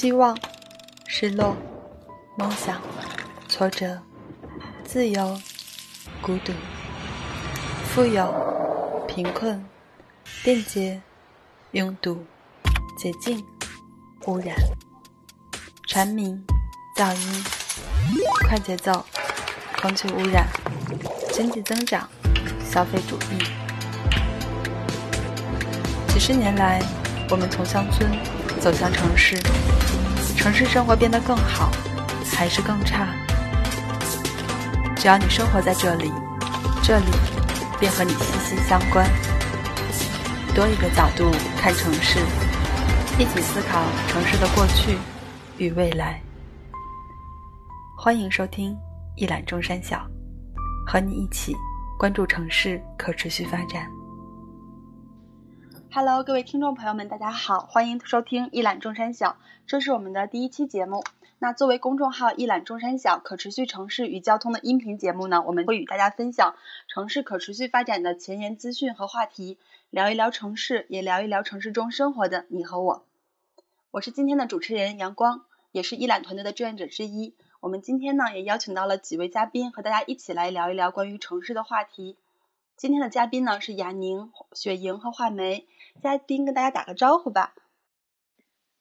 希望、失落、梦想、挫折、自由、孤独、富有、贫困、便捷、拥堵、洁净、污染、蝉鸣、噪音、快节奏、空气污染、经济增长、消费主义。几十年来，我们从乡村走向城市。城市生活变得更好，还是更差？只要你生活在这里，这里便和你息息相关。多一个角度看城市，一起思考城市的过去与未来。欢迎收听一览众山小，和你一起关注城市可持续发展。Hello，各位听众朋友们，大家好，欢迎收听一览众山小，这是我们的第一期节目。那作为公众号一览众山小可持续城市与交通的音频节目呢，我们会与大家分享城市可持续发展的前沿资讯和话题，聊一聊城市，也聊一聊城市中生活的你和我。我是今天的主持人阳光，也是一览团队的志愿者之一。我们今天呢，也邀请到了几位嘉宾，和大家一起来聊一聊关于城市的话题。今天的嘉宾呢是雅宁、雪莹和画梅。嘉宾跟大家打个招呼吧。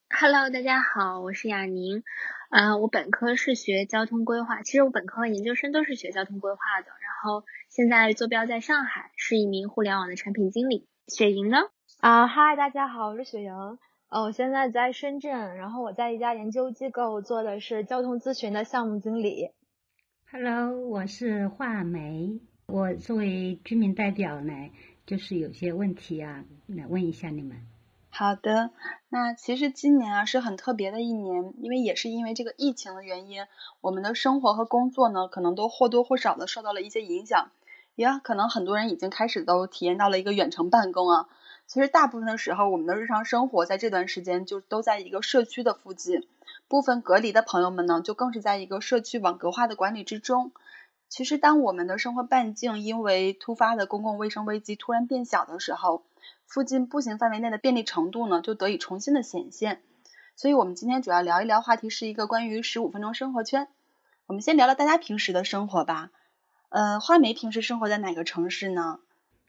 Hello，大家好，我是雅宁。呃，我本科是学交通规划，其实我本科和研究生都是学交通规划的。然后现在坐标在上海，是一名互联网的产品经理。雪莹呢？啊，嗨，大家好，我是雪莹。呃，我现在在深圳，然后我在一家研究机构做的是交通咨询的项目经理。Hello，我是画梅。我作为居民代表呢。就是有些问题啊，来问一下你们。好的，那其实今年啊是很特别的一年，因为也是因为这个疫情的原因，我们的生活和工作呢，可能都或多或少的受到了一些影响。也可能很多人已经开始都体验到了一个远程办公啊。其实大部分的时候，我们的日常生活在这段时间就都在一个社区的附近，部分隔离的朋友们呢，就更是在一个社区网格化的管理之中。其实，当我们的生活半径因为突发的公共卫生危机突然变小的时候，附近步行范围内的便利程度呢，就得以重新的显现。所以，我们今天主要聊一聊话题是一个关于十五分钟生活圈。我们先聊聊大家平时的生活吧。呃，花梅平时生活在哪个城市呢？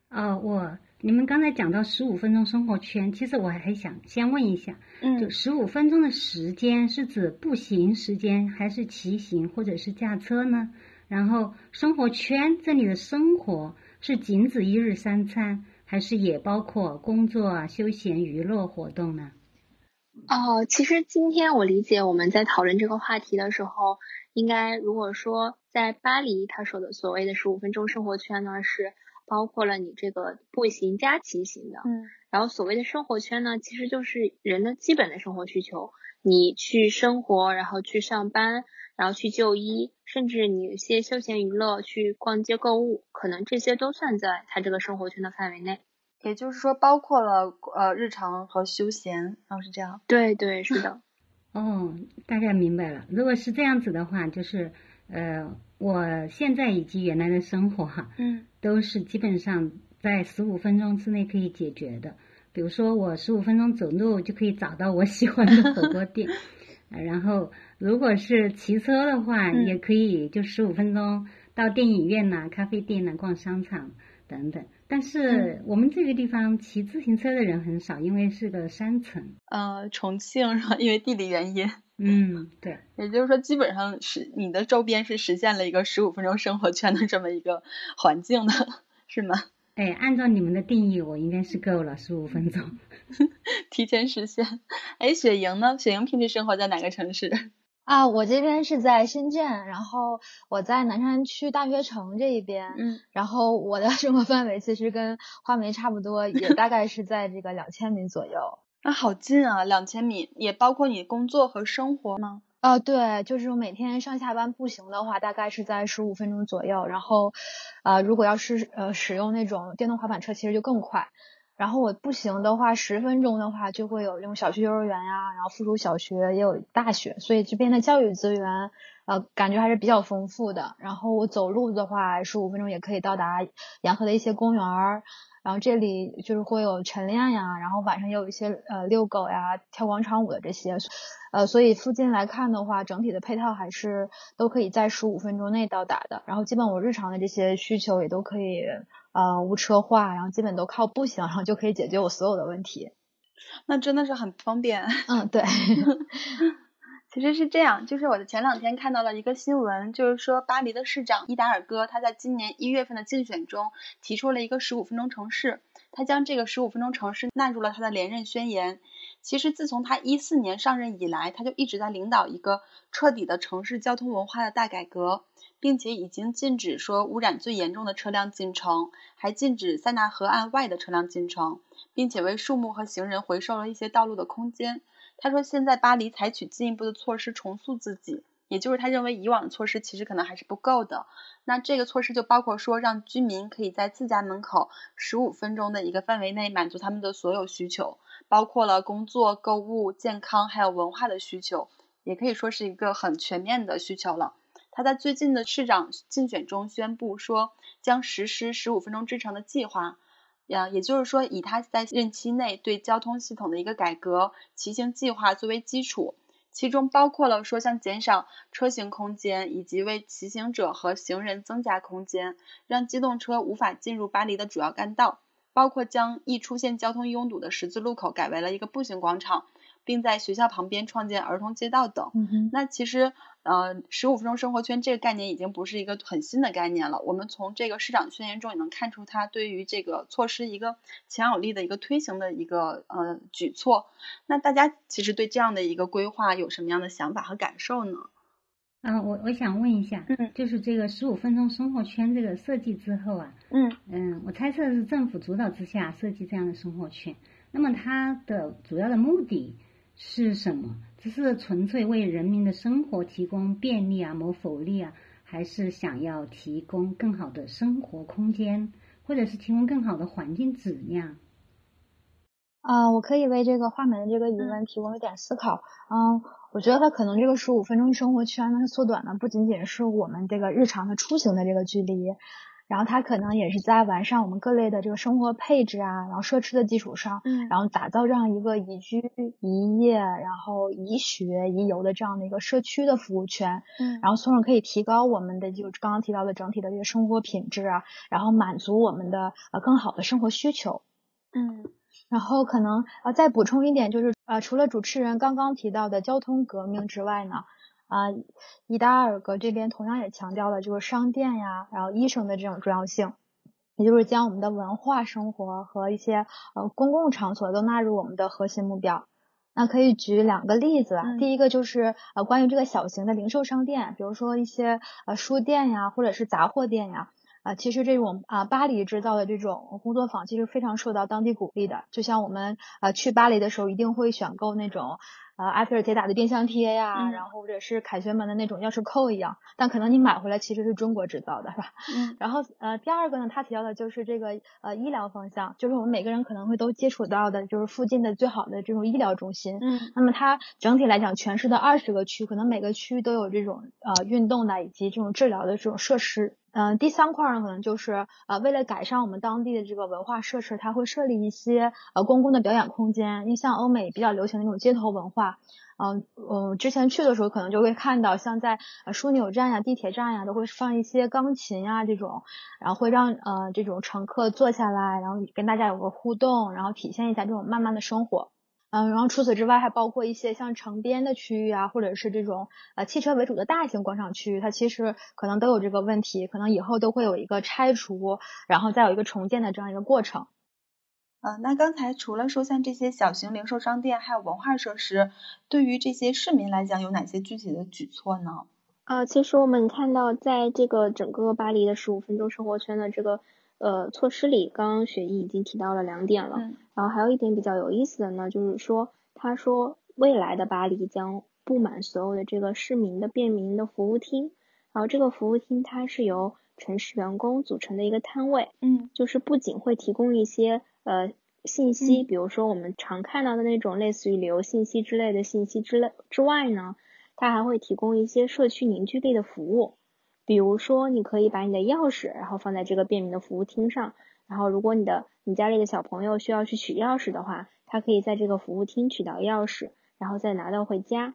呃，我你们刚才讲到十五分钟生活圈，其实我还想先问一下，嗯，就十五分钟的时间是指步行时间，还是骑行或者是驾车呢？然后生活圈这里的生活是仅指一日三餐，还是也包括工作啊、休闲娱乐活动呢？哦，其实今天我理解我们在讨论这个话题的时候，应该如果说在巴黎他说的所谓的十五分钟生活圈呢，是包括了你这个步行加骑行的。嗯。然后所谓的生活圈呢，其实就是人的基本的生活需求，你去生活，然后去上班。然后去就医，甚至你一些休闲娱乐，去逛街购物，可能这些都算在他这个生活圈的范围内。也就是说，包括了呃日常和休闲，哦是这样。对对，是的。哦，大概明白了。如果是这样子的话，就是呃，我现在以及原来的生活哈，嗯，都是基本上在十五分钟之内可以解决的。比如说，我十五分钟走路就可以找到我喜欢的火锅店，然后。如果是骑车的话，也可以就十五分钟到电影院呐、咖啡店呐、逛商场等等。但是我们这个地方骑自行车的人很少，因为是个山城。呃，重庆是吧？因为地理原因。嗯，对。也就是说，基本上是你的周边是实现了一个十五分钟生活圈的这么一个环境的，是吗？哎，按照你们的定义，我应该是够了十五分钟，提前实现。哎，雪莹呢？雪莹平时生活在哪个城市？啊，我这边是在深圳，然后我在南山区大学城这一边，嗯，然后我的生活范围其实跟花梅差不多，也大概是在这个两千米左右。那，好近啊，两千米，也包括你工作和生活吗？啊，对，就是我每天上下班步行的话，大概是在十五分钟左右，然后，啊，如果要是呃使用那种电动滑板车，其实就更快。然后我步行的话，十分钟的话就会有这种小学、幼儿园呀，然后附属小学也有大学，所以这边的教育资源呃感觉还是比较丰富的。然后我走路的话，十五分钟也可以到达沿河的一些公园儿。然后这里就是会有晨练呀，然后晚上也有一些呃遛狗呀、跳广场舞的这些，呃，所以附近来看的话，整体的配套还是都可以在十五分钟内到达的。然后基本我日常的这些需求也都可以呃无车化，然后基本都靠步行，然后就可以解决我所有的问题。那真的是很方便。嗯，对。其实是这样，就是我的前两天看到了一个新闻，就是说巴黎的市长伊达尔戈他在今年一月份的竞选中提出了一个十五分钟城市，他将这个十五分钟城市纳入了他的连任宣言。其实自从他一四年上任以来，他就一直在领导一个彻底的城市交通文化的大改革，并且已经禁止说污染最严重的车辆进城，还禁止塞纳河岸外的车辆进城，并且为树木和行人回收了一些道路的空间。他说，现在巴黎采取进一步的措施重塑自己，也就是他认为以往的措施其实可能还是不够的。那这个措施就包括说，让居民可以在自家门口十五分钟的一个范围内满足他们的所有需求，包括了工作、购物、健康还有文化的需求，也可以说是一个很全面的需求了。他在最近的市长竞选中宣布说，将实施十五分钟之城的计划。呀，也就是说，以他在任期内对交通系统的一个改革骑行计划作为基础，其中包括了说像减少车型空间，以及为骑行者和行人增加空间，让机动车无法进入巴黎的主要干道，包括将易出现交通拥堵的十字路口改为了一个步行广场。并在学校旁边创建儿童街道等。那其实，呃，十五分钟生活圈这个概念已经不是一个很新的概念了。我们从这个市长宣言中也能看出，它对于这个措施一个强有力的一个推行的一个呃举措。那大家其实对这样的一个规划有什么样的想法和感受呢？嗯，我我想问一下，嗯，就是这个十五分钟生活圈这个设计之后啊，嗯嗯，我猜测是政府主导之下设计这样的生活圈。那么它的主要的目的？是什么？只是纯粹为人民的生活提供便利啊、谋福利啊，还是想要提供更好的生活空间，或者是提供更好的环境质量？啊，我可以为这个画门的这个疑问提供一点思考。嗯，我觉得它可能这个十五分钟生活圈呢，缩短的不仅仅是我们这个日常的出行的这个距离。然后它可能也是在完善我们各类的这个生活配置啊，然后设施的基础上，嗯，然后打造这样一个宜居、宜业、然后宜学、宜游的这样的一个社区的服务圈，嗯，然后从而可以提高我们的就刚刚提到的整体的这个生活品质啊，然后满足我们的呃更好的生活需求，嗯，然后可能呃再补充一点就是呃除了主持人刚刚提到的交通革命之外呢。啊，伊达尔格这边同样也强调了就是商店呀，然后医生的这种重要性，也就是将我们的文化生活和一些呃公共场所都纳入我们的核心目标。那可以举两个例子，第一个就是呃关于这个小型的零售商店，比如说一些呃书店呀，或者是杂货店呀，啊，其实这种啊巴黎制造的这种工作坊，其实非常受到当地鼓励的。就像我们啊去巴黎的时候，一定会选购那种。啊，埃菲尔铁塔的冰箱贴呀，然后或者是凯旋门的那种钥匙扣一样，但可能你买回来其实是中国制造的，是吧？嗯。然后呃，第二个呢，他提到的就是这个呃医疗方向，就是我们每个人可能会都接触到的，就是附近的最好的这种医疗中心。嗯。那么它整体来讲，全市的二十个区，可能每个区都有这种呃运动的以及这种治疗的这种设施。嗯，第三块呢，可能就是呃，为了改善我们当地的这个文化设施，它会设立一些呃公共的表演空间。因为像欧美比较流行的那种街头文化，嗯嗯，之前去的时候可能就会看到，像在枢纽站呀、地铁站呀，都会放一些钢琴呀这种，然后会让呃这种乘客坐下来，然后跟大家有个互动，然后体现一下这种慢慢的生活。嗯，然后除此之外，还包括一些像城边的区域啊，或者是这种呃汽车为主的大型广场区域，它其实可能都有这个问题，可能以后都会有一个拆除，然后再有一个重建的这样一个过程。嗯，那刚才除了说像这些小型零售商店，还有文化设施，对于这些市民来讲，有哪些具体的举措呢？呃，其实我们看到，在这个整个巴黎的十五分钟生活圈的这个。呃，措施里，刚刚雪姨已经提到了两点了，然后还有一点比较有意思的呢，就是说，他说未来的巴黎将布满所有的这个市民的便民的服务厅，然后这个服务厅它是由城市员工组成的一个摊位，嗯，就是不仅会提供一些呃信息，比如说我们常看到的那种类似于旅游信息之类的信息之类之外呢，它还会提供一些社区凝聚力的服务。比如说，你可以把你的钥匙，然后放在这个便民的服务厅上，然后如果你的你家里的小朋友需要去取钥匙的话，他可以在这个服务厅取到钥匙，然后再拿到回家。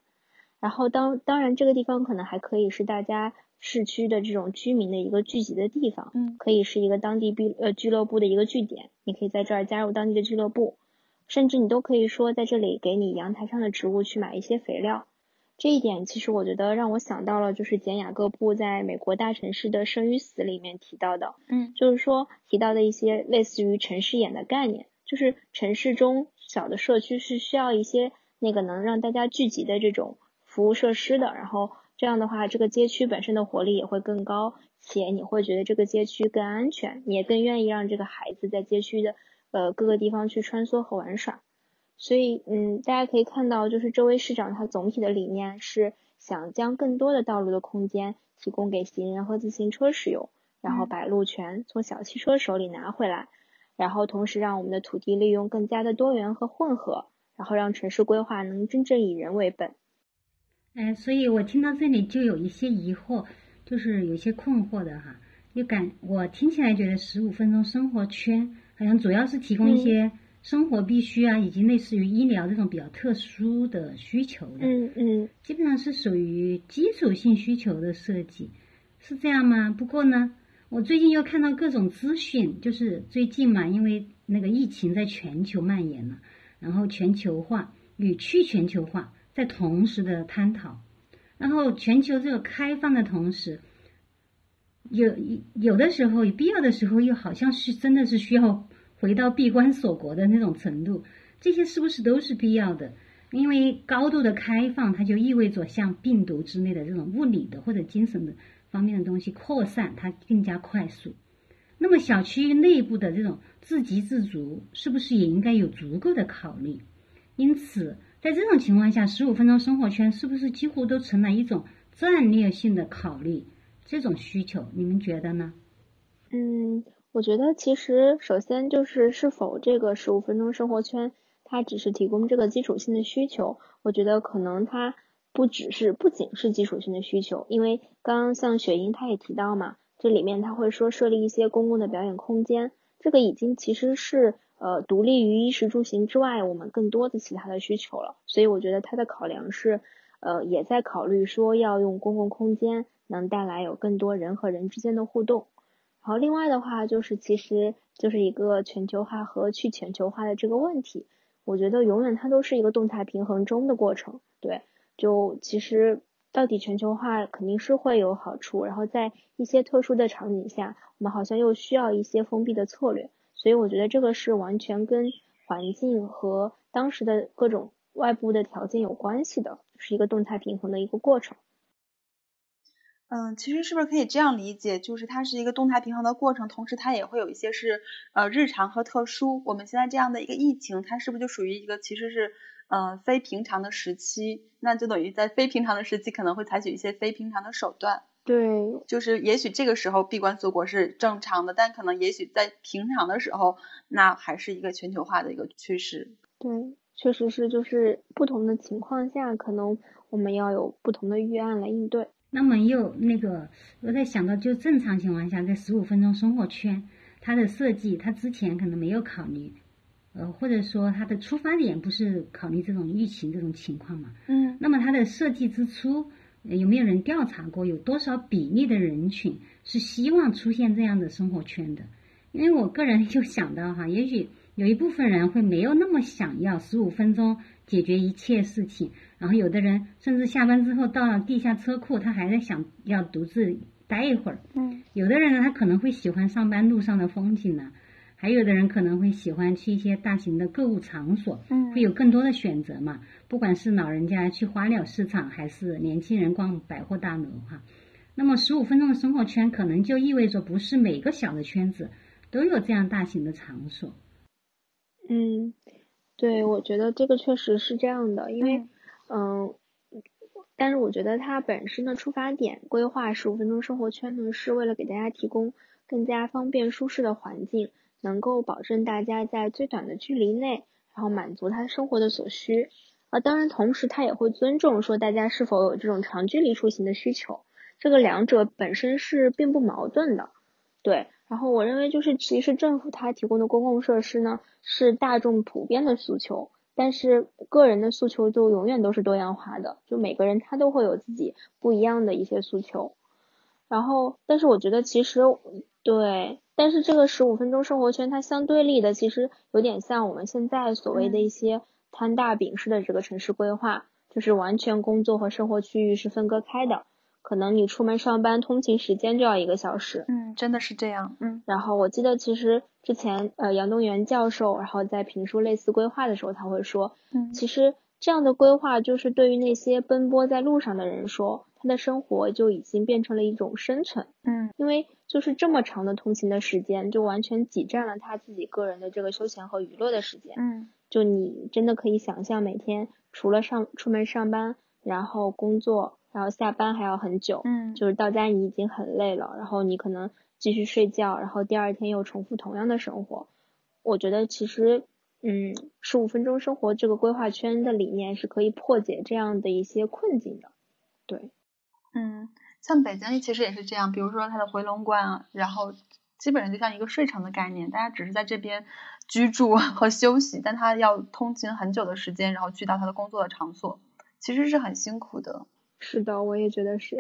然后当当然这个地方可能还可以是大家市区的这种居民的一个聚集的地方，嗯，可以是一个当地俱呃俱乐部的一个据点，你可以在这儿加入当地的俱乐部，甚至你都可以说在这里给你阳台上的植物去买一些肥料。这一点其实我觉得让我想到了，就是简雅各布在美国大城市的生与死里面提到的，嗯，就是说提到的一些类似于城市眼的概念，就是城市中小的社区是需要一些那个能让大家聚集的这种服务设施的，然后这样的话，这个街区本身的活力也会更高，且你会觉得这个街区更安全，你也更愿意让这个孩子在街区的呃各个地方去穿梭和玩耍。所以，嗯，大家可以看到，就是这位市长他总体的理念是想将更多的道路的空间提供给行人和自行车使用，然后把路权从小汽车手里拿回来，然后同时让我们的土地利用更加的多元和混合，然后让城市规划能真正以人为本。哎，所以我听到这里就有一些疑惑，就是有些困惑的哈，就感我听起来觉得十五分钟生活圈好像主要是提供一些。生活必需啊，以及类似于医疗这种比较特殊的需求的，嗯嗯，基本上是属于基础性需求的设计，是这样吗？不过呢，我最近又看到各种资讯，就是最近嘛，因为那个疫情在全球蔓延了，然后全球化与去全球化在同时的探讨，然后全球这个开放的同时，有有的时候有必要的时候，又好像是真的是需要。回到闭关锁国的那种程度，这些是不是都是必要的？因为高度的开放，它就意味着像病毒之类的这种物理的或者精神的方面的东西扩散，它更加快速。那么小区域内部的这种自给自足，是不是也应该有足够的考虑？因此，在这种情况下，十五分钟生活圈是不是几乎都成了一种战略性的考虑？这种需求，你们觉得呢？嗯。我觉得其实首先就是是否这个十五分钟生活圈，它只是提供这个基础性的需求。我觉得可能它不只是不仅是基础性的需求，因为刚刚像雪英她也提到嘛，这里面他会说设立一些公共的表演空间，这个已经其实是呃独立于衣食住行之外，我们更多的其他的需求了。所以我觉得他的考量是呃也在考虑说要用公共空间能带来有更多人和人之间的互动。然后另外的话就是，其实就是一个全球化和去全球化的这个问题，我觉得永远它都是一个动态平衡中的过程。对，就其实到底全球化肯定是会有好处，然后在一些特殊的场景下，我们好像又需要一些封闭的策略。所以我觉得这个是完全跟环境和当时的各种外部的条件有关系的，是一个动态平衡的一个过程。嗯，其实是不是可以这样理解，就是它是一个动态平衡的过程，同时它也会有一些是呃日常和特殊。我们现在这样的一个疫情，它是不是就属于一个其实是呃非平常的时期？那就等于在非平常的时期可能会采取一些非平常的手段。对，就是也许这个时候闭关锁国是正常的，但可能也许在平常的时候，那还是一个全球化的一个趋势。对，确实是，就是不同的情况下，可能我们要有不同的预案来应对。那么又那个，我在想到，就正常情况下，在十五分钟生活圈，它的设计，它之前可能没有考虑，呃，或者说它的出发点不是考虑这种疫情这种情况嘛？嗯。那么它的设计之初，有没有人调查过，有多少比例的人群是希望出现这样的生活圈的？因为我个人就想到哈，也许有一部分人会没有那么想要十五分钟解决一切事情。然后有的人甚至下班之后到了地下车库，他还在想要独自待一会儿。嗯，有的人呢，他可能会喜欢上班路上的风景呢，还有的人可能会喜欢去一些大型的购物场所，嗯，会有更多的选择嘛。不管是老人家去花鸟市场，还是年轻人逛百货大楼哈。那么十五分钟的生活圈可能就意味着不是每个小的圈子都有这样大型的场所。嗯，对，我觉得这个确实是这样的，因为。嗯，但是我觉得它本身的出发点规划十五分钟生活圈呢，是为了给大家提供更加方便舒适的环境，能够保证大家在最短的距离内，然后满足他生活的所需。啊，当然，同时他也会尊重说大家是否有这种长距离出行的需求，这个两者本身是并不矛盾的。对，然后我认为就是其实政府它提供的公共设施呢，是大众普遍的诉求。但是个人的诉求就永远都是多样化的，就每个人他都会有自己不一样的一些诉求。然后，但是我觉得其实对，但是这个十五分钟生活圈它相对立的，其实有点像我们现在所谓的一些摊大饼式的这个城市规划，就是完全工作和生活区域是分割开的。可能你出门上班通勤时间就要一个小时，嗯，真的是这样，嗯。然后我记得其实之前呃杨东元教授，然后在评述类似规划的时候，他会说，嗯，其实这样的规划就是对于那些奔波在路上的人说，他的生活就已经变成了一种生存，嗯，因为就是这么长的通勤的时间，就完全挤占了他自己个人的这个休闲和娱乐的时间，嗯，就你真的可以想象每天除了上出门上班，然后工作。然后下班还要很久，嗯，就是到家你已经很累了，然后你可能继续睡觉，然后第二天又重复同样的生活。我觉得其实，嗯，十五分钟生活这个规划圈的理念是可以破解这样的一些困境的。对，嗯，像北京其实也是这样，比如说它的回龙观啊，然后基本上就像一个睡城的概念，大家只是在这边居住 和休息，但他要通勤很久的时间，然后去到他的工作的场所，其实是很辛苦的。是的，我也觉得是。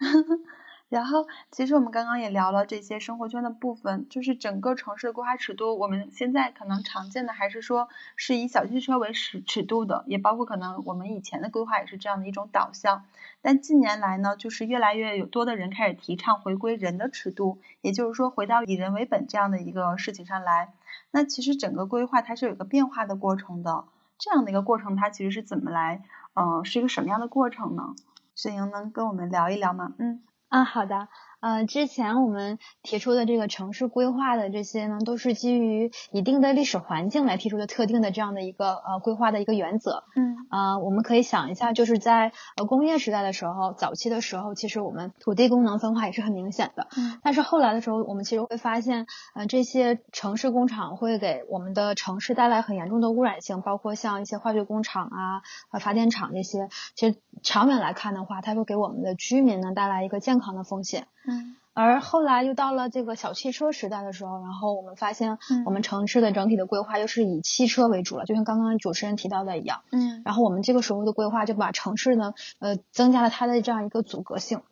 然后，其实我们刚刚也聊了这些生活圈的部分，就是整个城市的规划尺度，我们现在可能常见的还是说是以小汽车为尺尺度的，也包括可能我们以前的规划也是这样的一种导向。但近年来呢，就是越来越有多的人开始提倡回归人的尺度，也就是说回到以人为本这样的一个事情上来。那其实整个规划它是有一个变化的过程的，这样的一个过程它其实是怎么来，嗯，是一个什么样的过程呢？沈莹能跟我们聊一聊吗？嗯啊，好的。呃，之前我们提出的这个城市规划的这些呢，都是基于一定的历史环境来提出的特定的这样的一个呃规划的一个原则。嗯。啊，我们可以想一下，就是在呃工业时代的时候，早期的时候，其实我们土地功能分化也是很明显的。嗯。但是后来的时候，我们其实会发现，呃，这些城市工厂会给我们的城市带来很严重的污染性，包括像一些化学工厂啊、呃发电厂这些。其实长远来看的话，它会给我们的居民呢带来一个健康的风险。嗯。而后来又到了这个小汽车时代的时候，然后我们发现，嗯我们城市的整体的规划又是以汽车为主了，就像刚刚主持人提到的一样。嗯然后我们这个时候的规划就把城市呢，呃，增加了它的这样一个阻隔性，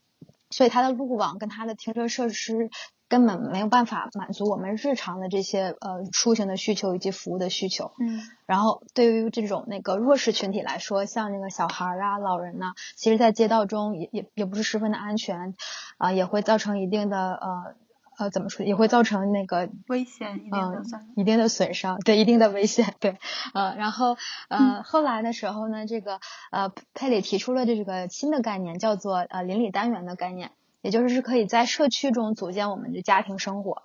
所以它的路网跟它的停车设施根本没有办法满足我们日常的这些呃出行的需求以及服务的需求。嗯然后对于这种那个弱势群体来说，像那个小孩儿啊、老人呐、其实在街道中也也也不是十分的安全，啊、也会造成一定的呃呃怎么说，也会造成那个危险一定的一定的损伤，对一定的危险，对，呃，然后呃后来的时候呢，这个呃佩里提出了这个新的概念，叫做呃邻里单元的概念，也就是是可以在社区中组建我们的家庭生活。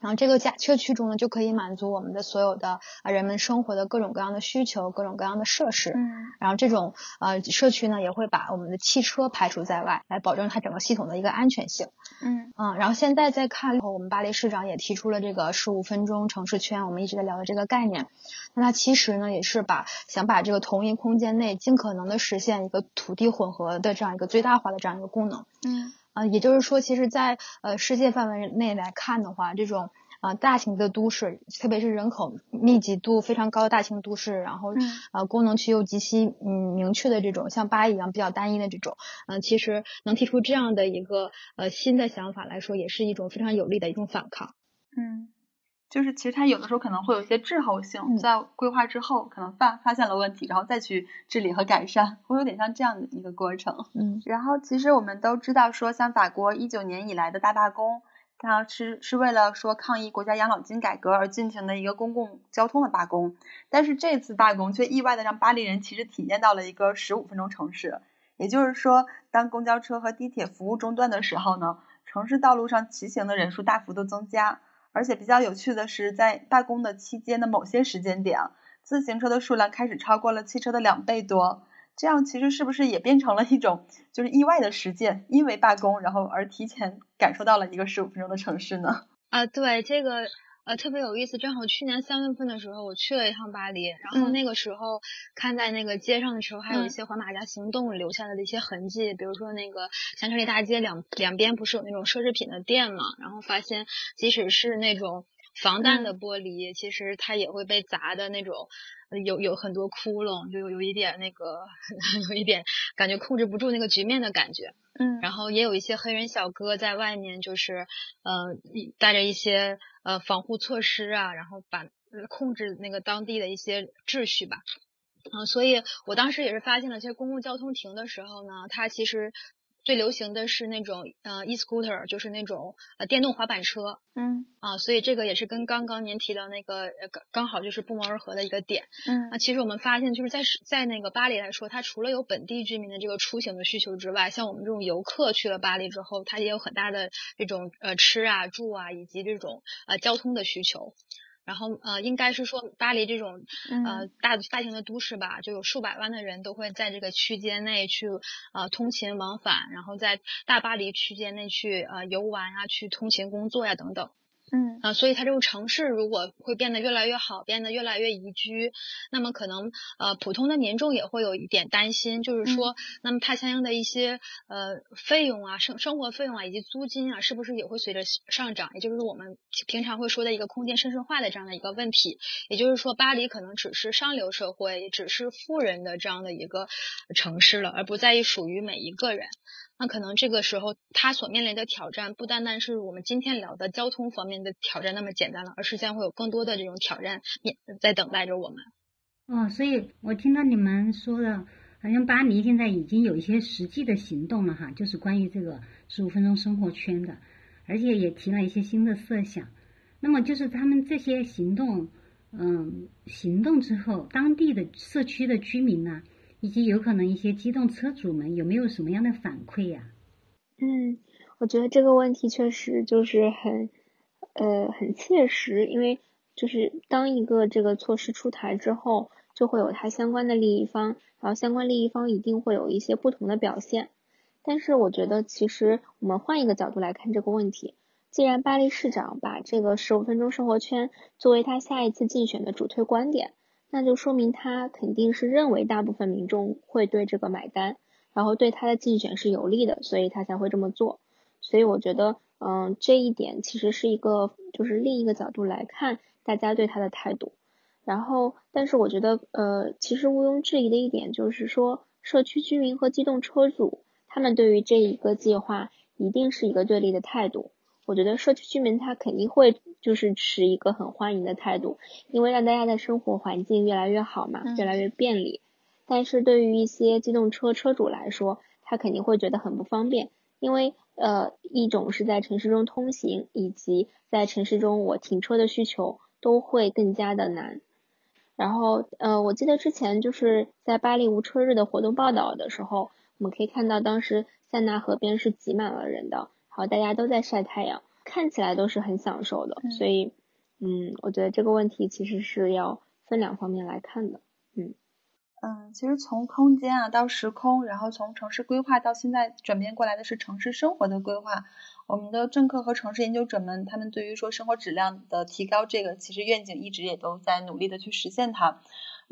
然后这个假社区中呢，就可以满足我们的所有的啊人们生活的各种各样的需求，各种各样的设施。嗯然后这种呃社区呢，也会把我们的汽车排除在外，来保证它整个系统的一个安全性。嗯嗯，然后现在再看，我们巴黎市长也提出了这个十五分钟城市圈，我们一直在聊的这个概念。那它其实呢，也是把想把这个同一空间内尽可能的实现一个土地混合的这样一个最大化的这样一个功能。嗯呃，也就是说，其实在，呃世界范围内来看的话，这种呃大型的都市，特别是人口密集度非常高的大型都市，然后啊呃功能区又极其嗯明确的这种，像巴黎一样比较单一的这种，嗯、其实能提出这样的一个呃新的想法来说，也是一种非常有力的一种反抗。嗯，就是其实它有的时候可能会有一些滞后性，嗯在规划之后可能发发现了问题，然后再去治理和改善，会有点像这样的一个过程。嗯然后其实我们都知道说，像法国一九年以来的大罢工，它是是为了说抗议国家养老金改革而进行的一个公共交通的罢工。但是这次罢工却意外的让巴黎人其实体验到了一个十五分钟城市，也就是说，当公交车和地铁服务中断的时候呢，城市道路上骑行的人数大幅度增加。而且比较有趣的是，在罢工的期间的某些时间点，自行车的数量开始超过了汽车的两倍多。这样其实是不是也变成了一种就是意外的实践？因为罢工，然后而提前感受到了一个十五分钟的城市呢？啊，对这个呃，特别有意思。正好去年三月份的时候，我去了一趟巴黎，然后那个时候看在那个街上的时候，还有一些环马甲行动留下来的一些痕迹，比如说那个香榭丽大街两两边不是有那种奢侈品的店嘛，然后发现即使是那种防弹的玻璃，其实它也会被砸的那种。有有很多窟窿，就有有一点那个，有一点感觉控制不住那个局面的感觉。嗯，然后也有一些黑人小哥在外面，就是呃带着一些呃防护措施啊，然后把控制那个当地的一些秩序吧。嗯，所以我当时也是发现了，其实公共交通停的时候呢，它其实。最流行的是那种呃 e scooter，就是那种呃电动滑板车，嗯。啊，所以这个也是跟刚刚您提到那个呃刚刚好就是不谋而合的一个点，嗯啊，其实我们发现就是在在那个巴黎来说，它除了有本地居民的这个出行的需求之外，像我们这种游客去了巴黎之后，它也有很大的这种呃吃啊住啊以及这种呃交通的需求。然后呃，应该是说巴黎这种呃大大型的都市吧，就有数百万的人都会在这个区间内去呃通勤往返，然后在大巴黎区间内去呃游玩啊，去通勤工作呀等等。嗯啊，所以它这个城市如果会变得越来越好，变得越来越宜居，那么可能呃普通的民众也会有一点担心，就是说，那么它相应的一些呃费用啊，生生活费用啊，以及租金啊，是不是也会随着上涨？也就是我们平常会说的一个空间绅士化的这样的一个问题。也就是说，巴黎可能只是上流社会，只是富人的这样的一个城市了，而不再属于每一个人。那可能这个时候，他所面临的挑战不单单是我们今天聊的交通方面的挑战那么简单了，而是将会有更多的这种挑战面在等待着我们。哦，所以我听到你们说的，好像巴黎现在已经有一些实际的行动了哈，就是关于这个十五分钟生活圈的，而且也提了一些新的设想。那么就是他们这些行动，嗯，行动之后，当地的社区的居民呢？以及有可能一些机动车主们有没有什么样的反馈呀？嗯，我觉得这个问题确实就是很呃很切实，因为就是当一个这个措施出台之后，就会有它相关的利益方，然后相关利益方一定会有一些不同的表现。但是我觉得其实我们换一个角度来看这个问题，既然巴黎市长把这个十五分钟生活圈作为他下一次竞选的主推观点。那就说明他肯定是认为大部分民众会对这个买单，然后对他的竞选是有利的，所以他才会这么做。所以我觉得，嗯，这一点其实是一个就是另一个角度来看大家对他的态度。然后，但是我觉得，呃，其实毋庸置疑的一点就是说，社区居民和机动车主他们对于这一个计划一定是一个对立的态度。我觉得社区居民他肯定会就是持一个很欢迎的态度，因为让大家的生活环境越来越好嘛，越来越便利。但是对于一些机动车车主来说，他肯定会觉得很不方便，因为呃，一种是在城市中通行，以及在城市中我停车的需求都会更加的难。然后呃，我记得之前就是在巴黎无车日的活动报道的时候，我们可以看到当时塞纳河边是挤满了人的。好，大家都在晒太阳，看起来都是很享受的，所以，嗯，我觉得这个问题其实是要分两方面来看的，嗯，嗯，其实从空间啊到时空，然后从城市规划到现在转变过来的是城市生活的规划，我们的政客和城市研究者们，他们对于说生活质量的提高，这个其实愿景一直也都在努力的去实现它。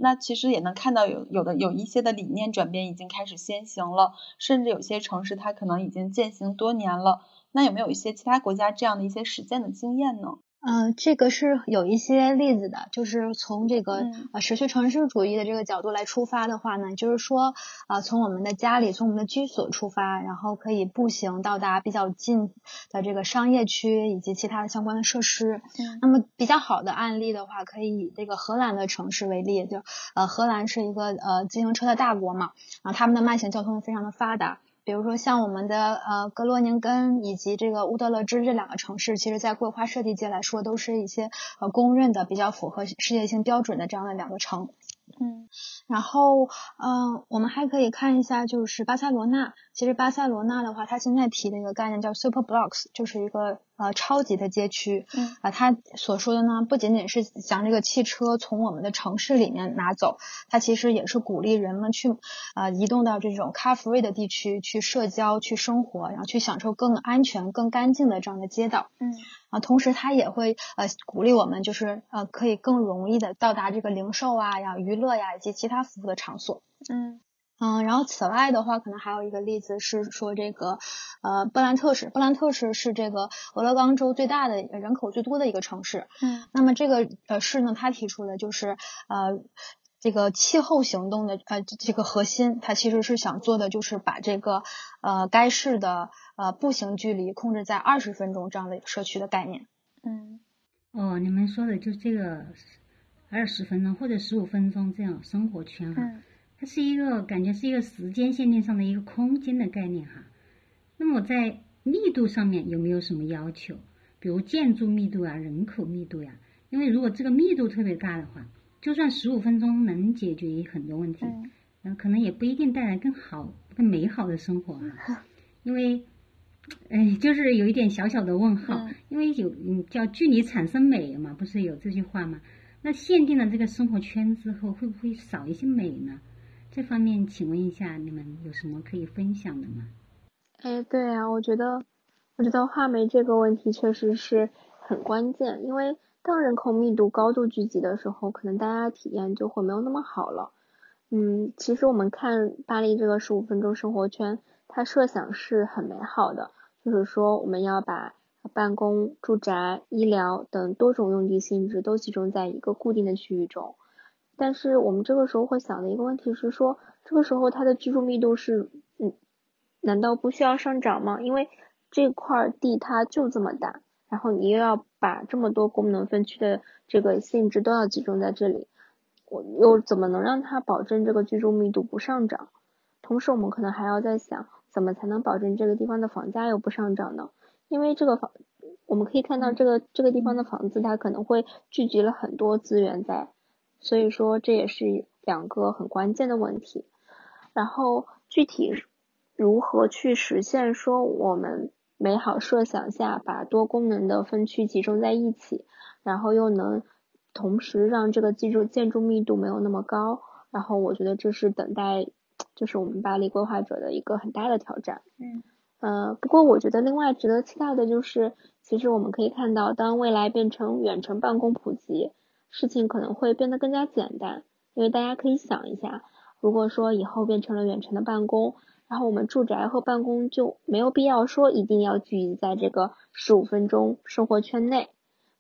那其实也能看到有有的有一些的理念转变已经开始先行了，甚至有些城市它可能已经践行多年了。那有没有一些其他国家这样的一些实践的经验呢？嗯，这个是有一些例子的，就是从这个呃社区城市主义的这个角度来出发的话呢，就是说啊，从我们的家里，从我们的居所出发，然后可以步行到达比较近的这个商业区以及其他的相关的设施。那么比较好的案例的话，可以以这个荷兰的城市为例，就呃荷兰是一个呃自行车的大国嘛，然后他们的慢行交通非常的发达。比如说像我们的呃格罗宁根以及这个乌德勒支这两个城市，其实在规划设计界来说，都是一些呃公认的比较符合世界性标准的这样的两个城。嗯，然后嗯，我们还可以看一下，就是巴塞罗那。其实巴塞罗那的话，它现在提的一个概念叫 Super Blocks，就是一个呃超级的街区。嗯啊，他所说的呢，不仅仅是将这个汽车从我们的城市里面拿走，它其实也是鼓励人们去呃移动到这种 car free 的地区去社交、去生活，然后去享受更安全、更干净的这样的街道。嗯啊，同时它也会呃鼓励我们，就是呃可以更容易的到达这个零售啊、呀娱乐呀以及其他服务的场所。嗯嗯，然后此外的话，可能还有一个例子是说这个呃布兰特市，布兰特市是这个俄勒冈州最大的人口最多的一个城市。嗯那么这个呃市呢，他提出的就是呃这个气候行动的呃这个核心，它其实是想做的就是把这个呃该市的呃步行距离控制在二十分钟这样的社区的概念。嗯哦，你们说的就这个二十分钟或者十五分钟这样生活圈哈，嗯它是一个感觉是一个时间限定上的一个空间的概念哈。那么在密度上面有没有什么要求？比如建筑密度啊、人口密度呀、因为如果这个密度特别大的话，就算十五分钟能解决很多问题，嗯呃，可能也不一定带来更好、更美好的生活哈。因为，哎，就是有一点小小的问号，嗯因为有嗯叫距离产生美嘛，不是有这句话吗？那限定了这个生活圈之后，会不会少一些美呢？这方面，请问一下，你们有什么可以分享的吗？哎，对啊，我觉得，我觉得画眉这个问题确实是很关键，因为当人口密度高度聚集的时候，可能大家体验就会没有那么好了。嗯，其实我们看巴黎这个十五分钟生活圈，它设想是很美好的，就是说我们要把办公、住宅、医疗等多种用地性质都集中在一个固定的区域中。但是我们这个时候会想的一个问题是说，这个时候它的居住密度是，嗯，难道不需要上涨吗？因为这块地它就这么大，然后你又要把这么多功能分区的这个性质都要集中在这里，我又怎么能让它保证这个居住密度不上涨？同时，我们可能还要在想，怎么才能保证这个地方的房价又不上涨呢？因为这个房，我们可以看到这个这个地方的房子，它可能会聚集了很多资源在。所以说这也是两个很关键的问题。然后具体如何去实现说我们美好设想下把多功能的分区集中在一起，然后又能同时让这个建筑建筑密度没有那么高，然后我觉得这是等待，就是我们巴黎规划者的一个很大的挑战。嗯呃，不过我觉得另外值得期待的就是，其实我们可以看到，当未来变成远程办公普及。事情可能会变得更加简单，因为大家可以想一下，如果说以后变成了远程的办公，然后我们住宅和办公就没有必要说一定要聚集在这个十五分钟生活圈内，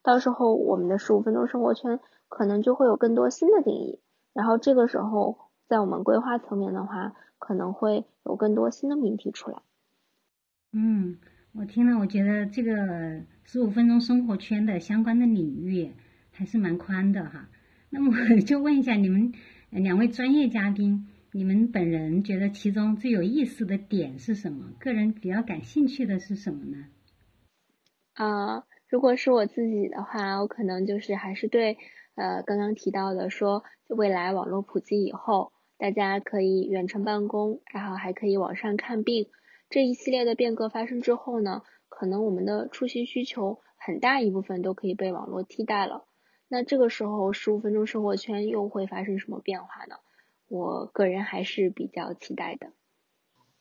到时候我们的十五分钟生活圈可能就会有更多新的定义，然后这个时候在我们规划层面的话，可能会有更多新的命题出来。嗯，我听了，我觉得这个十五分钟生活圈的相关的领域。还是蛮宽的哈，那么我就问一下你们两位专业嘉宾，你们本人觉得其中最有意思的点是什么？个人比较感兴趣的是什么呢？啊，如果是我自己的话，我可能就是还是对呃刚刚提到的说，未来网络普及以后，大家可以远程办公，然后还可以网上看病，这一系列的变革发生之后呢，可能我们的出行需求很大一部分都可以被网络替代了。那这个时候，十五分钟生活圈又会发生什么变化呢？我个人还是比较期待的。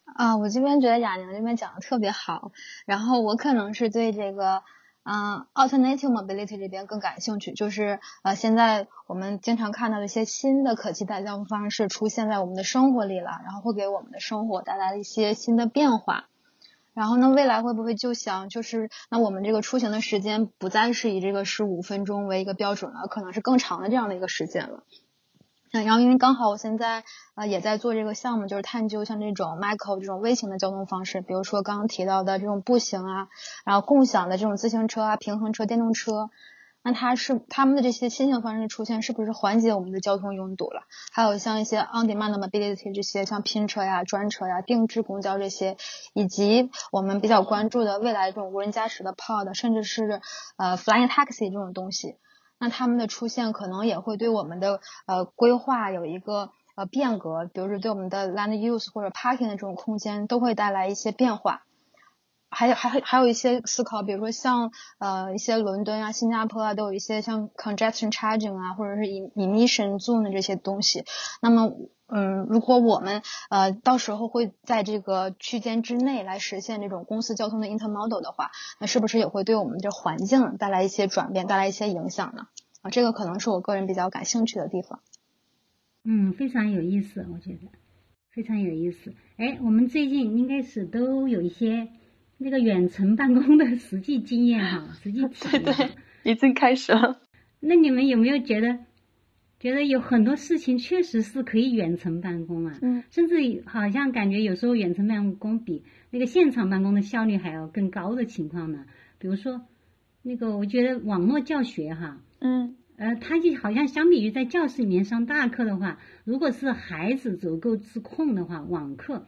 啊，我这边觉得雅宁这边讲的特别好，然后我可能是对这个，嗯，alternative mobility 这边更感兴趣，就是呃，现在我们经常看到的一些新的可替代交通方式出现在我们的生活里了，然后会给我们的生活带来一些新的变化。然后呢，未来会不会就想就是那我们这个出行的时间不再是以这个十五分钟为一个标准了，可能是更长的这样的一个时间了。嗯，然后因为刚好我现在啊也在做这个项目，就是探究像这种 micro 这种微型的交通方式，比如说刚刚提到的这种步行啊，然后共享的这种自行车啊、平衡车、电动车。那它是他们的这些新型方式出现，是不是缓解我们的交通拥堵了？还有像一些 on-demand mobility 这些，像拼车呀、专车呀、定制公交这些，以及我们比较关注的未来这种无人驾驶的 pod，甚至是呃 flying taxi 这种东西，那他们的出现可能也会对我们的呃规划有一个呃变革，比如说对我们的 land use 或者 parking 的这种空间都会带来一些变化。还有还还有一些思考，比如说像呃一些伦敦啊、新加坡啊，都有一些像 congestion charging 啊，或者是 emission zone 这些东西。那么，嗯，如果我们呃到时候会在这个区间之内来实现这种公司交通的 intermodal 的话，那是不是也会对我们这环境带来一些转变，带来一些影响呢？啊，这个可能是我个人比较感兴趣的地方。嗯，非常有意思，我觉得非常有意思。哎，我们最近应该是都有一些。那个远程办公的实际经验哈，实际体验，对对，已经开始了。那你们有没有觉得，觉得有很多事情确实是可以远程办公啊？嗯。甚至好像感觉有时候远程办公比那个现场办公的效率还要更高的情况呢？比如说，那个我觉得网络教学哈，嗯，呃，它就好像相比于在教室里面上大课的话，如果是孩子足够自控的话，网课。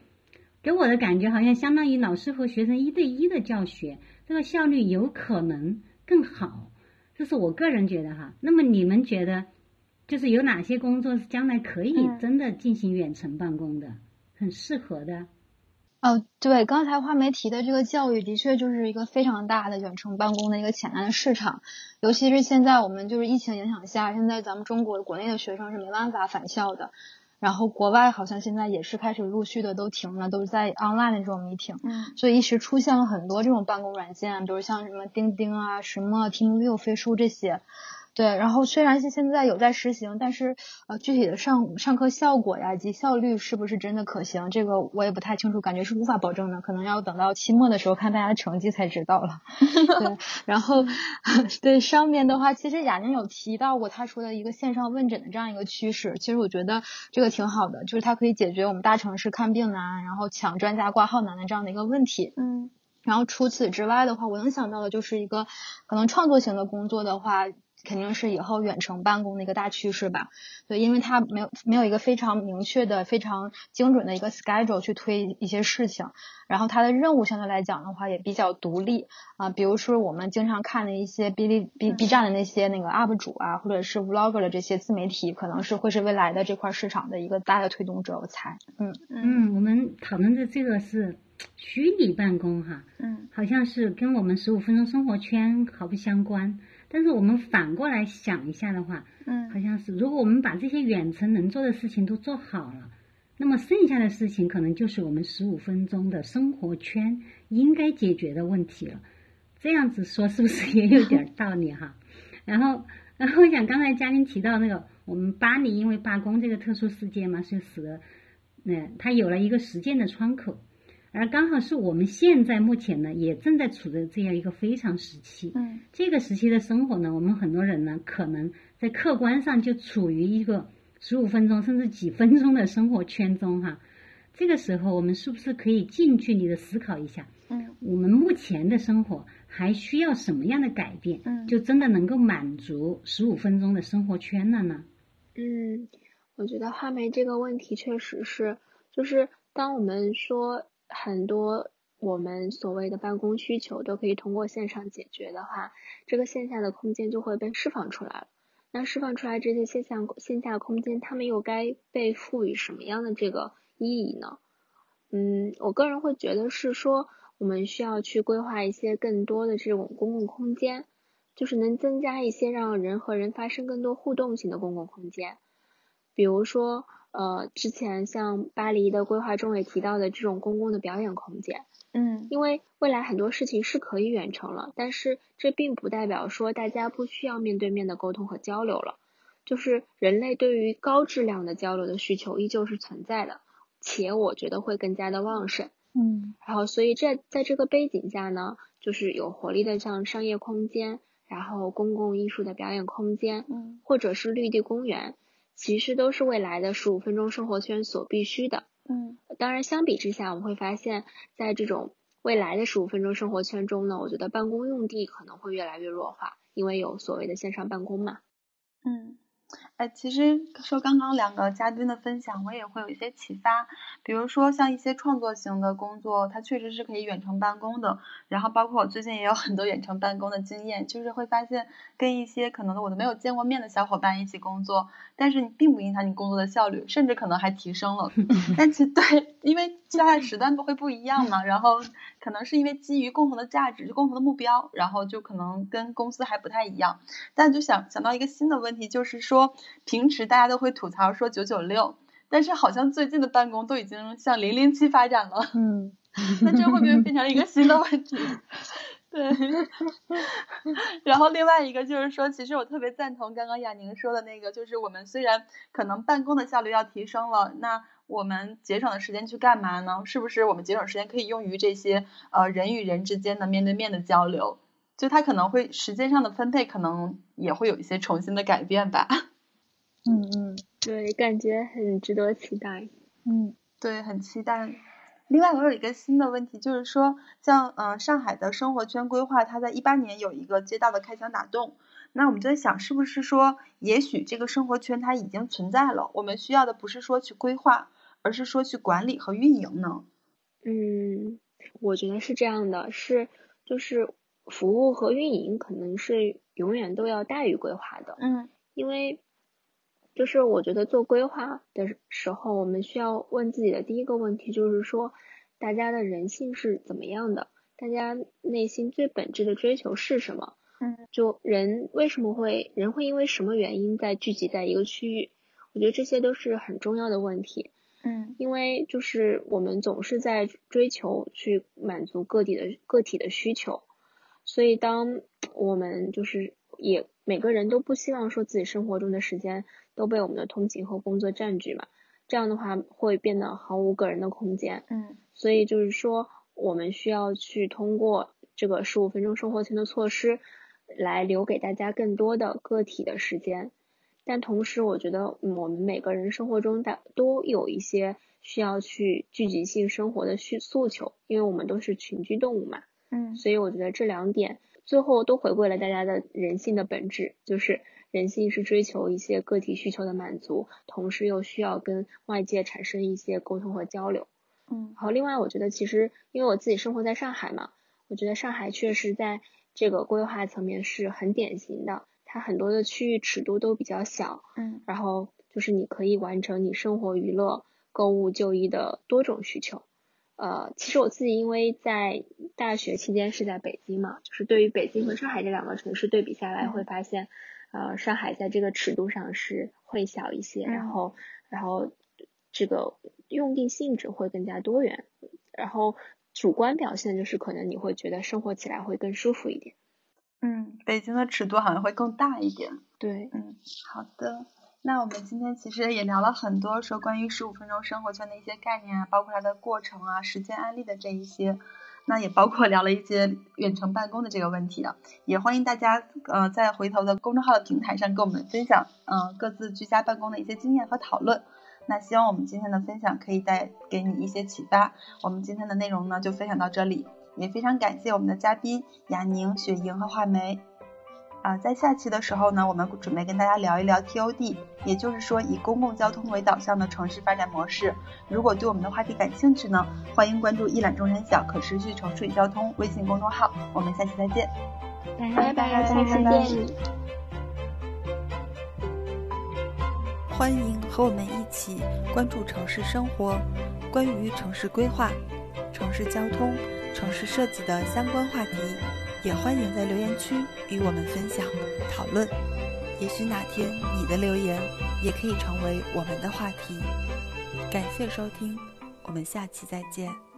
给我的感觉好像相当于老师和学生一对一的教学，这个效率有可能更好，这是我个人觉得哈。那么你们觉得，就是有哪些工作是将来可以真的进行远程办公的，很适合的？哦，对，刚才花梅提的这个教育，的确就是一个非常大的远程办公的一个潜在的市场，尤其是现在我们就是疫情影响下，现在咱们中国国内的学生是没办法返校的。然后国外好像现在也是开始陆续的都停了，都是在 online 的这种 meeting，嗯，所以一时出现了很多这种办公软件，比如像什么钉钉啊、什么 TeamView、飞书这些。对，然后虽然是现在有在实行，但是呃，具体的上上课效果呀以及效率是不是真的可行，这个我也不太清楚，感觉是无法保证的，可能要等到期末的时候看大家的成绩才知道了。对，然后 对上面的话，其实雅宁有提到过他说的一个线上问诊的这样一个趋势，其实我觉得这个挺好的，就是它可以解决我们大城市看病难，然后抢专家挂号难的这样的一个问题。嗯，然后除此之外的话，我能想到的就是一个可能创作型的工作的话。肯定是以后远程办公的一个大趋势吧，对，因为它没有没有一个非常明确的、非常精准的一个 schedule 去推一些事情，然后它的任务相对来讲的话也比较独立。啊，比如说我们经常看的一些哔哩 B B 站的那些那个 UP 主啊，或者是 vlogger 的这些自媒体，可能是会是未来的这块市场的一个大的推动者，我猜，嗯。嗯，我们讨论的这个是虚拟办公哈，嗯，好像是跟我们十五分钟生活圈毫不相关。但是我们反过来想一下的话，嗯，好像是如果我们把这些远程能做的事情都做好了，那么剩下的事情可能就是我们十五分钟的生活圈应该解决的问题了。这样子说是不是也有点道理哈？然后，然后我想刚才嘉玲提到那个，我们巴黎因为罢工这个特殊事件嘛，是使得，嗯，它有了一个实践的窗口。而刚好是我们现在目前呢，也正在处在这样一个非常时期。嗯，这个时期的生活呢，我们很多人呢，可能在客观上就处于一个十五分钟甚至几分钟的生活圈中哈。这个时候，我们是不是可以近距离的思考一下？嗯，我们目前的生活还需要什么样的改变？嗯，就真的能够满足十五分钟的生活圈了呢？嗯，我觉得画眉这个问题确实是，就是当我们说。很多我们所谓的办公需求都可以通过线上解决的话，这个线下的空间就会被释放出来了。那释放出来这些线下线下空间，他们又该被赋予什么样的这个意义呢？嗯，我个人会觉得是说，我们需要去规划一些更多的这种公共空间，就是能增加一些让人和人发生更多互动性的公共空间，比如说。呃，之前像巴黎的规划中也提到的这种公共的表演空间，嗯，因为未来很多事情是可以远程了，但是这并不代表说大家不需要面对面的沟通和交流了，就是人类对于高质量的交流的需求依旧是存在的，且我觉得会更加的旺盛，嗯，然后所以这在这个背景下呢，就是有活力的像商业空间，然后公共艺术的表演空间，嗯，或者是绿地公园。其实都是未来的十五分钟生活圈所必须的。嗯，当然，相比之下，我们会发现，在这种未来的十五分钟生活圈中呢，我觉得办公用地可能会越来越弱化，因为有所谓的线上办公嘛。嗯，哎，其实受刚刚两个嘉宾的分享，我也会有一些启发。比如说像一些创作型的工作，它确实是可以远程办公的。然后包括我最近也有很多远程办公的经验，就是会发现跟一些可能我都没有见过面的小伙伴一起工作，但是你并不影响你工作的效率，甚至可能还提升了。但其对，因为大家的时段不会不一样嘛，然后可能是因为基于共同的价值、共同的目标，然后就可能跟公司还不太一样。但就想想到一个新的问题，就是说。平时大家都会吐槽说九九六，但是好像最近的办公都已经向零零七发展了。嗯，那这会不会变成一个新的问题？对。然后另外一个就是说，其实我特别赞同刚刚亚宁说的那个，就是我们虽然可能办公的效率要提升了，那我们节省的时间去干嘛呢？是不是我们节省时间可以用于这些呃人与人之间的面对面的交流？就它可能会时间上的分配可能也会有一些重新的改变吧。嗯嗯，对，感觉很值得期待。嗯，对，很期待。另外，我有一个新的问题，就是说，像呃上海的生活圈规划，它在一八年有一个街道的开墙打洞。那我们就在想，是不是说，也许这个生活圈它已经存在了，我们需要的不是说去规划，而是说去管理和运营呢？嗯，我觉得是这样的，是就是服务和运营可能是永远都要大于规划的。嗯，因为。就是我觉得做规划的时候，我们需要问自己的第一个问题就是说，大家的人性是怎么样的？大家内心最本质的追求是什么？嗯，就人为什么会人会因为什么原因在聚集在一个区域？我觉得这些都是很重要的问题。嗯，因为就是我们总是在追求去满足个体的个体的需求，所以当我们就是也每个人都不希望说自己生活中的时间。都被我们的通勤和工作占据嘛，这样的话会变得毫无个人的空间。嗯，所以就是说，我们需要去通过这个十五分钟生活圈的措施，来留给大家更多的个体的时间。但同时，我觉得我们每个人生活中大都有一些需要去聚集性生活的需诉求，因为我们都是群居动物嘛。嗯，所以我觉得这两点最后都回归了大家的人性的本质，就是。人性是追求一些个体需求的满足，同时又需要跟外界产生一些沟通和交流。嗯，然后另外我觉得其实因为我自己生活在上海嘛，我觉得上海确实在这个规划层面是很典型的，它很多的区域尺度都比较小。嗯，然后就是你可以完成你生活、娱乐、购物、就医的多种需求。呃，其实我自己因为在大学期间是在北京嘛，就是对于北京和上海这两个城市对比下来，会发现。呃，上海在这个尺度上是会小一些，然后，然后这个用地性质会更加多元，然后主观表现就是可能你会觉得生活起来会更舒服一点。嗯，北京的尺度好像会更大一点。对，嗯，好的。那我们今天其实也聊了很多，说关于十五分钟生活圈的一些概念啊，包括它的过程啊，实践案例的这一些。那也包括聊了一些远程办公的这个问题啊，也欢迎大家呃在回头的公众号的平台上跟我们分享嗯各自居家办公的一些经验和讨论。那希望我们今天的分享可以带给你一些启发。我们今天的内容呢就分享到这里，也非常感谢我们的嘉宾雅宁、雪莹和画梅。啊，在下期的时候呢，我们准备跟大家聊一聊 TOD，也就是说以公共交通为导向的城市发展模式。如果对我们的话题感兴趣呢，欢迎关注一览众山小可持续城市与交通微信公众号。我们下期再见，拜拜，下期见。欢迎和我们一起关注城市生活，关于城市规划、城市交通、城市设计的相关话题。也欢迎在留言区与我们分享讨论，也许哪天你的留言也可以成为我们的话题。感谢收听，我们下期再见。